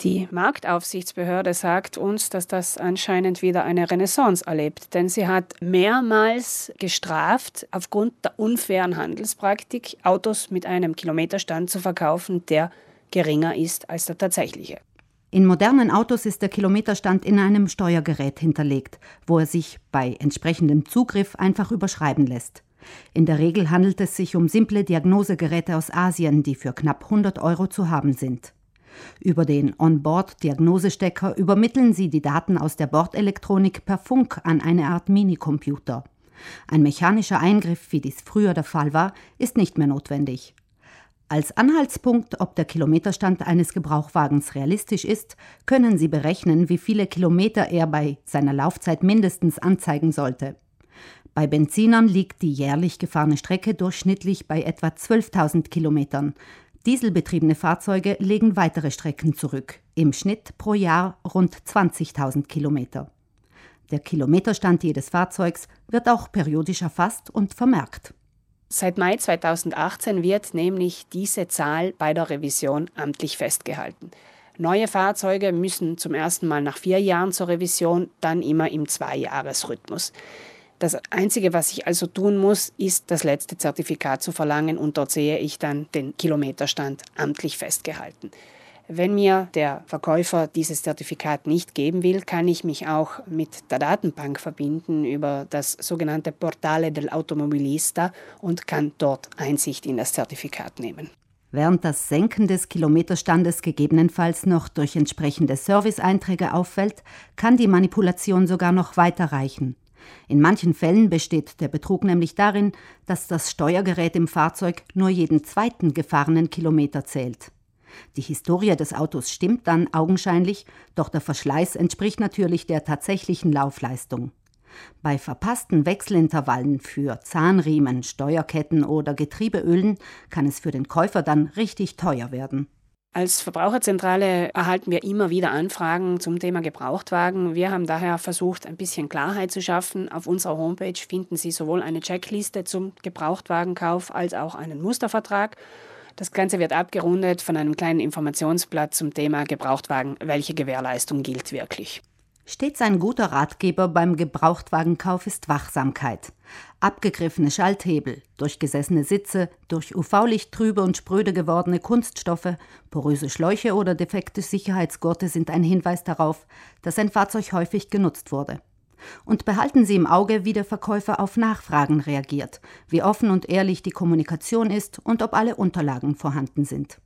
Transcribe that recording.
Die Marktaufsichtsbehörde sagt uns, dass das anscheinend wieder eine Renaissance erlebt, denn sie hat mehrmals gestraft, aufgrund der unfairen Handelspraktik Autos mit einem Kilometerstand zu verkaufen, der geringer ist als der tatsächliche. In modernen Autos ist der Kilometerstand in einem Steuergerät hinterlegt, wo er sich bei entsprechendem Zugriff einfach überschreiben lässt. In der Regel handelt es sich um simple Diagnosegeräte aus Asien, die für knapp 100 Euro zu haben sind. Über den Onboard-Diagnosestecker übermitteln sie die Daten aus der Bordelektronik per Funk an eine Art Minicomputer. Ein mechanischer Eingriff, wie dies früher der Fall war, ist nicht mehr notwendig. Als Anhaltspunkt, ob der Kilometerstand eines Gebrauchwagens realistisch ist, können Sie berechnen, wie viele Kilometer er bei seiner Laufzeit mindestens anzeigen sollte. Bei Benzinern liegt die jährlich gefahrene Strecke durchschnittlich bei etwa 12.000 Kilometern. Dieselbetriebene Fahrzeuge legen weitere Strecken zurück, im Schnitt pro Jahr rund 20.000 Kilometer. Der Kilometerstand jedes Fahrzeugs wird auch periodisch erfasst und vermerkt. Seit Mai 2018 wird nämlich diese Zahl bei der Revision amtlich festgehalten. Neue Fahrzeuge müssen zum ersten Mal nach vier Jahren zur Revision, dann immer im Zweijahresrhythmus. Das Einzige, was ich also tun muss, ist das letzte Zertifikat zu verlangen und dort sehe ich dann den Kilometerstand amtlich festgehalten. Wenn mir der Verkäufer dieses Zertifikat nicht geben will, kann ich mich auch mit der Datenbank verbinden über das sogenannte Portale del Automobilista und kann dort Einsicht in das Zertifikat nehmen. Während das Senken des Kilometerstandes gegebenenfalls noch durch entsprechende Serviceeinträge auffällt, kann die Manipulation sogar noch weiter reichen. In manchen Fällen besteht der Betrug nämlich darin, dass das Steuergerät im Fahrzeug nur jeden zweiten gefahrenen Kilometer zählt. Die Historie des Autos stimmt dann augenscheinlich, doch der Verschleiß entspricht natürlich der tatsächlichen Laufleistung. Bei verpassten Wechselintervallen für Zahnriemen, Steuerketten oder Getriebeölen kann es für den Käufer dann richtig teuer werden. Als Verbraucherzentrale erhalten wir immer wieder Anfragen zum Thema Gebrauchtwagen. Wir haben daher versucht, ein bisschen Klarheit zu schaffen. Auf unserer Homepage finden Sie sowohl eine Checkliste zum Gebrauchtwagenkauf als auch einen Mustervertrag. Das Ganze wird abgerundet von einem kleinen Informationsblatt zum Thema Gebrauchtwagen. Welche Gewährleistung gilt wirklich? Stets ein guter Ratgeber beim Gebrauchtwagenkauf ist Wachsamkeit. Abgegriffene Schalthebel, durchgesessene Sitze, durch UV-Licht trübe und spröde gewordene Kunststoffe, poröse Schläuche oder defekte Sicherheitsgurte sind ein Hinweis darauf, dass ein Fahrzeug häufig genutzt wurde. Und behalten Sie im Auge, wie der Verkäufer auf Nachfragen reagiert, wie offen und ehrlich die Kommunikation ist und ob alle Unterlagen vorhanden sind.